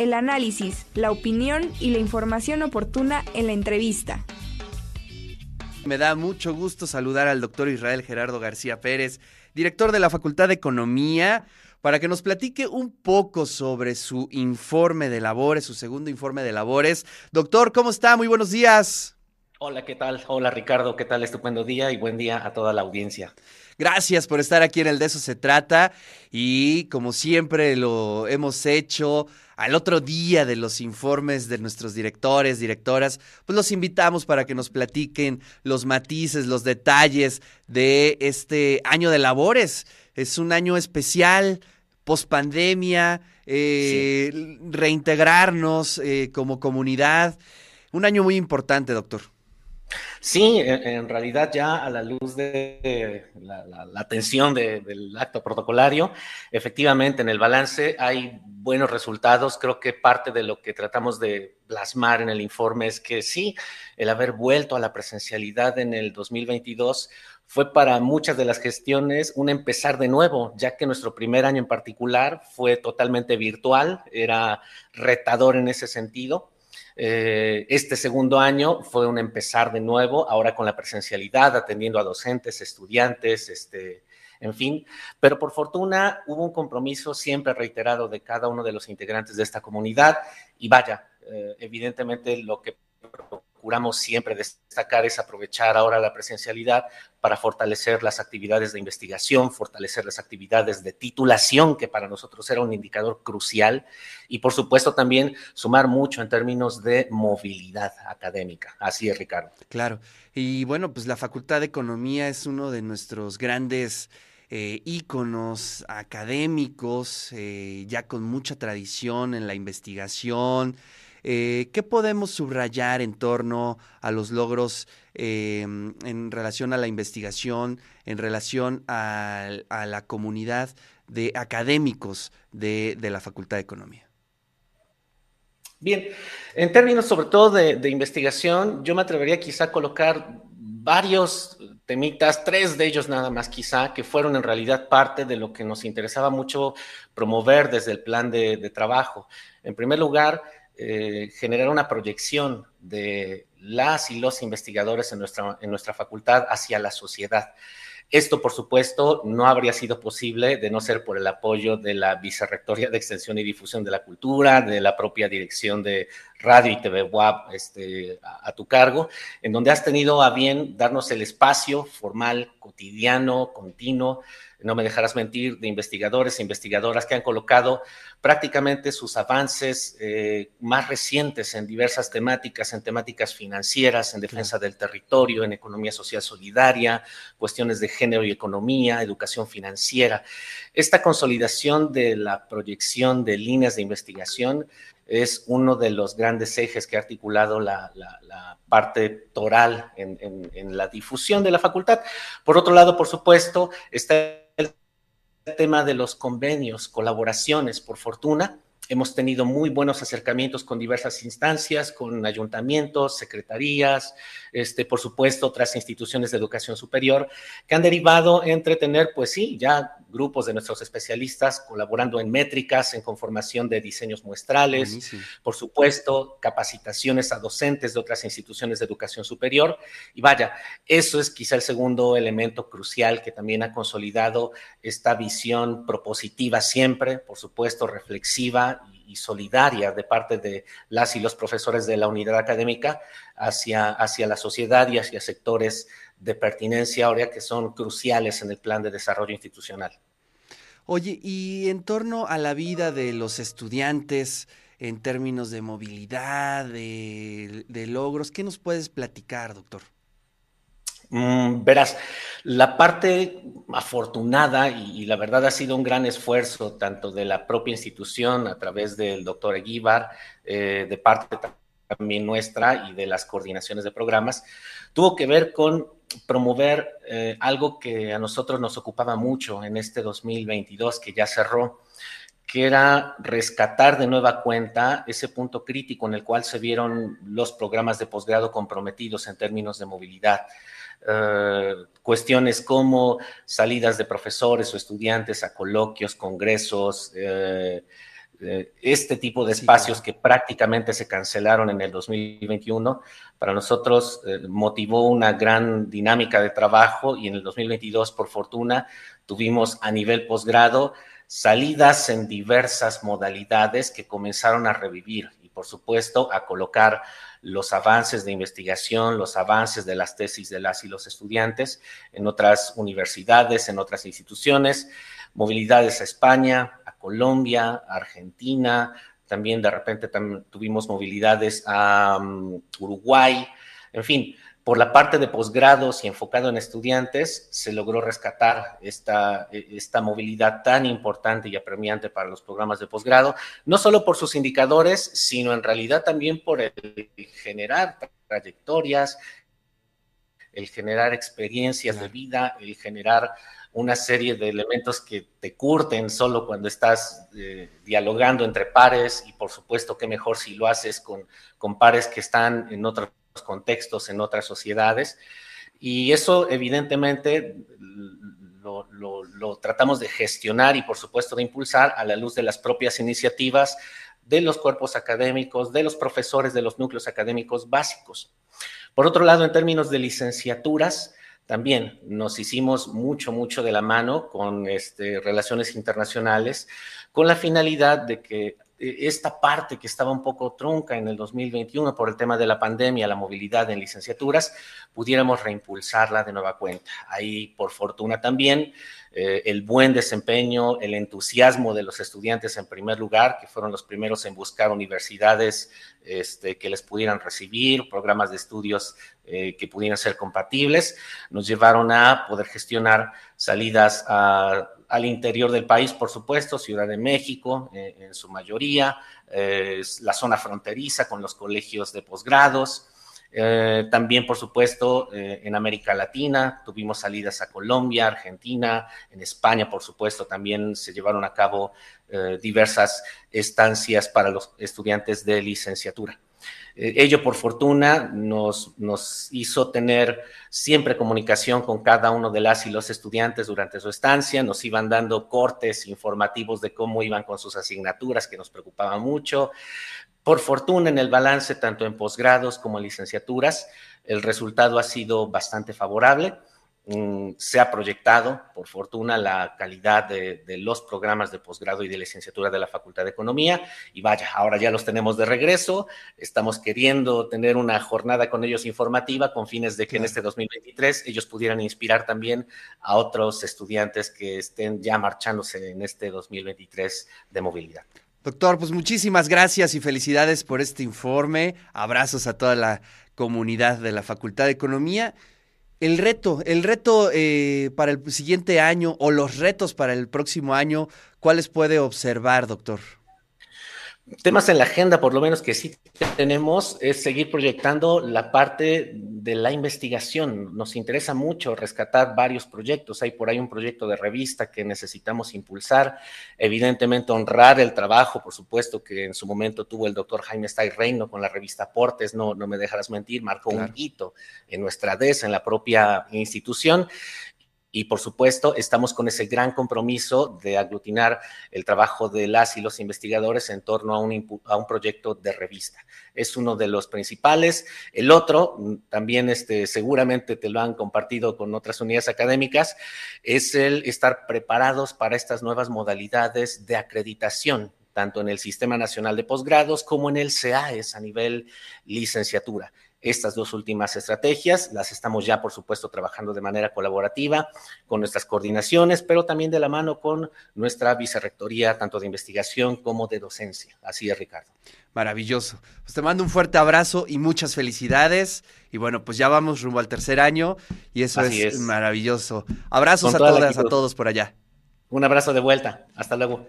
el análisis, la opinión y la información oportuna en la entrevista. Me da mucho gusto saludar al doctor Israel Gerardo García Pérez, director de la Facultad de Economía, para que nos platique un poco sobre su informe de labores, su segundo informe de labores. Doctor, ¿cómo está? Muy buenos días. Hola, ¿qué tal? Hola Ricardo, ¿qué tal? Estupendo día y buen día a toda la audiencia. Gracias por estar aquí en el De eso se trata y como siempre lo hemos hecho al otro día de los informes de nuestros directores, directoras, pues los invitamos para que nos platiquen los matices, los detalles de este año de labores. Es un año especial, post pandemia, eh, reintegrarnos eh, como comunidad. Un año muy importante, doctor. Sí, en realidad ya a la luz de la, atención del acto protocolario, efectivamente en el balance hay buenos resultados. Creo que parte de lo que tratamos de plasmar en el informe es que sí, el haber vuelto a la presencialidad en el 2022 fue para muchas de las gestiones un empezar de nuevo, ya que nuestro primer año en particular fue totalmente virtual, era retador en ese sentido eh, este segundo año fue un empezar de nuevo, ahora con la presencialidad, atendiendo a docentes, estudiantes, este, en fin, pero por fortuna hubo un compromiso siempre reiterado de cada uno de los integrantes de esta comunidad y vaya, eh, evidentemente lo que procuramos siempre destacar es aprovechar ahora la presencialidad para fortalecer las actividades de investigación, fortalecer las actividades de titulación, que para nosotros era un indicador crucial, y por supuesto también sumar mucho en términos de movilidad académica. Así es, Ricardo. Claro. Y bueno, pues la Facultad de Economía es uno de nuestros grandes... Eh, íconos académicos, eh, ya con mucha tradición en la investigación, eh, ¿Qué podemos subrayar en torno a los logros eh, en relación a la investigación, en relación a, la comunidad de académicos de, la Facultad de Economía? Bien, en términos sobre todo de, investigación, yo me atrevería quizá a colocar varios temitas, tres de ellos nada más quizá, que fueron en realidad parte de lo que nos interesaba mucho promover desde el plan de, de trabajo. En primer lugar, eh, generar una proyección de las y los investigadores en nuestra, en nuestra facultad hacia la sociedad. Esto, por supuesto, no habría sido posible de no ser por el apoyo de la Vicerrectoría de Extensión y Difusión de la Cultura, de la propia Dirección de Radio y TV WAP este, a, tu cargo, en donde has tenido a bien darnos el espacio formal, cotidiano, continuo, no me dejarás mentir, de investigadores e investigadoras que han colocado prácticamente sus avances eh, más recientes en diversas temáticas, en temáticas financieras, en defensa del territorio, en economía social solidaria, cuestiones de género y economía, educación financiera. Esta consolidación de la proyección de líneas de investigación es uno de los grandes ejes que ha articulado la, parte toral en, en, la difusión de la facultad. Por otro lado, por supuesto, está tema de los convenios, colaboraciones, por fortuna, hemos tenido muy buenos acercamientos con diversas instancias, con ayuntamientos, secretarías, este, por supuesto, otras instituciones de educación superior, que han derivado entre tener, pues sí, ya grupos de nuestros especialistas colaborando en métricas, en conformación de diseños muestrales, por supuesto, capacitaciones a docentes de otras instituciones de educación superior. Y vaya, eso es quizá el segundo elemento crucial que también ha consolidado esta visión propositiva siempre, por supuesto, reflexiva y solidaria de parte de las y los profesores de la unidad académica hacia, hacia la sociedad y hacia sectores de pertinencia ahora que son cruciales en el plan de desarrollo institucional. Oye, y en torno a la vida de los estudiantes en términos de movilidad, de, de logros, ¿qué nos puedes platicar, doctor? Mm, verás, la parte afortunada y, la verdad ha sido un gran esfuerzo tanto de la propia institución a través del doctor Eguíbar, eh, de parte también nuestra y de las coordinaciones de programas, tuvo que ver con promover eh, algo que a nosotros nos ocupaba mucho en este 2022 que ya cerró, que era rescatar de nueva cuenta ese punto crítico en el cual se vieron los programas de posgrado comprometidos en términos de movilidad. Eh, cuestiones como salidas de profesores o estudiantes a coloquios, congresos, eh, eh, este tipo de espacios que prácticamente se cancelaron en el 2021, para nosotros eh, motivó una gran dinámica de trabajo y en el 2022, por fortuna, tuvimos a nivel posgrado salidas en diversas modalidades que comenzaron a revivir por supuesto, a colocar los avances de investigación, los avances de las tesis de las y los estudiantes en otras universidades, en otras instituciones, movilidades a España, Colombia, Argentina, también de repente tuvimos movilidades a um, Uruguay, en fin, por la parte de posgrados y enfocado en estudiantes, se logró rescatar esta, esta movilidad tan importante y apremiante para los programas de posgrado, no solo por sus indicadores, sino en realidad también por el generar trayectorias, el generar experiencias de vida, el generar una serie de elementos que te curten solo cuando estás eh, dialogando entre pares y por supuesto que mejor si lo haces con, con pares que están en otros contextos, en otras sociedades. Y eso evidentemente lo, tratamos de gestionar y por supuesto de impulsar a la luz de las propias iniciativas de los cuerpos académicos, de los profesores de los núcleos académicos básicos. Por otro lado, en términos de licenciaturas, también nos hicimos mucho, mucho de la mano con este, relaciones internacionales, con la finalidad de que esta parte que estaba un poco trunca en el 2021 por el tema de la pandemia, la movilidad en licenciaturas, pudiéramos reimpulsarla de nueva cuenta. Ahí, por fortuna también, eh, el buen desempeño, el entusiasmo de los estudiantes en primer lugar, que fueron los primeros en buscar universidades este, que les pudieran recibir, programas de estudios eh, que pudieran ser compatibles, nos llevaron a poder gestionar salidas al interior del país, por supuesto, Ciudad de México eh, en su mayoría, la zona fronteriza con los colegios de posgrados, eh, también, por supuesto, eh, en América Latina tuvimos salidas a Colombia, Argentina, en España, por supuesto, también se llevaron a cabo eh, diversas estancias para los estudiantes de licenciatura. Ello, por fortuna, nos, nos hizo tener siempre comunicación con cada uno de las y los estudiantes durante su estancia, nos iban dando cortes informativos de cómo iban con sus asignaturas, que nos preocupaba mucho. Por fortuna, en el balance, tanto en posgrados como en licenciaturas, el resultado ha sido bastante favorable. Se ha proyectado, por fortuna, la calidad de, los programas de posgrado y de licenciatura de la Facultad de Economía. Y vaya, ahora ya los tenemos de regreso. Estamos queriendo tener una jornada con ellos informativa con fines de que en este 2023 ellos pudieran inspirar también a otros estudiantes que estén ya marchándose en este 2023 de movilidad. Doctor, pues muchísimas gracias y felicidades por este informe. Abrazos a toda la comunidad de la Facultad de Economía. El reto, el reto eh, para el siguiente año o los retos para el próximo año, ¿cuáles puede observar, doctor? temas en la agenda, por lo menos que sí tenemos, es seguir proyectando la parte de la investigación. Nos interesa mucho rescatar varios proyectos. Hay por ahí un proyecto de revista que necesitamos impulsar. Evidentemente, honrar el trabajo, por supuesto, que en su momento tuvo el doctor Jaime Stay Reino con la revista Aportes, no, no me dejarás mentir, marcó un hito en nuestra DES, en la propia institución. Y por supuesto, estamos con ese gran compromiso de aglutinar el trabajo de las y los investigadores en torno a un, proyecto de revista. Es uno de los principales. El otro, mm, también este, seguramente te lo han compartido con otras unidades académicas, es el estar preparados para estas nuevas modalidades de acreditación tanto en el Sistema Nacional de Posgrados como en el CAES a nivel licenciatura. Estas dos últimas estrategias las estamos ya, por supuesto, trabajando de manera colaborativa con nuestras coordinaciones, pero también de la mano con nuestra vicerrectoría, tanto de investigación como de docencia. Así es, Ricardo. Maravilloso. Pues te mando un fuerte abrazo y muchas felicidades. Y bueno, pues ya vamos rumbo al tercer año y eso es, maravilloso. Abrazos a todas, a todos por allá. Un abrazo de vuelta. Hasta luego.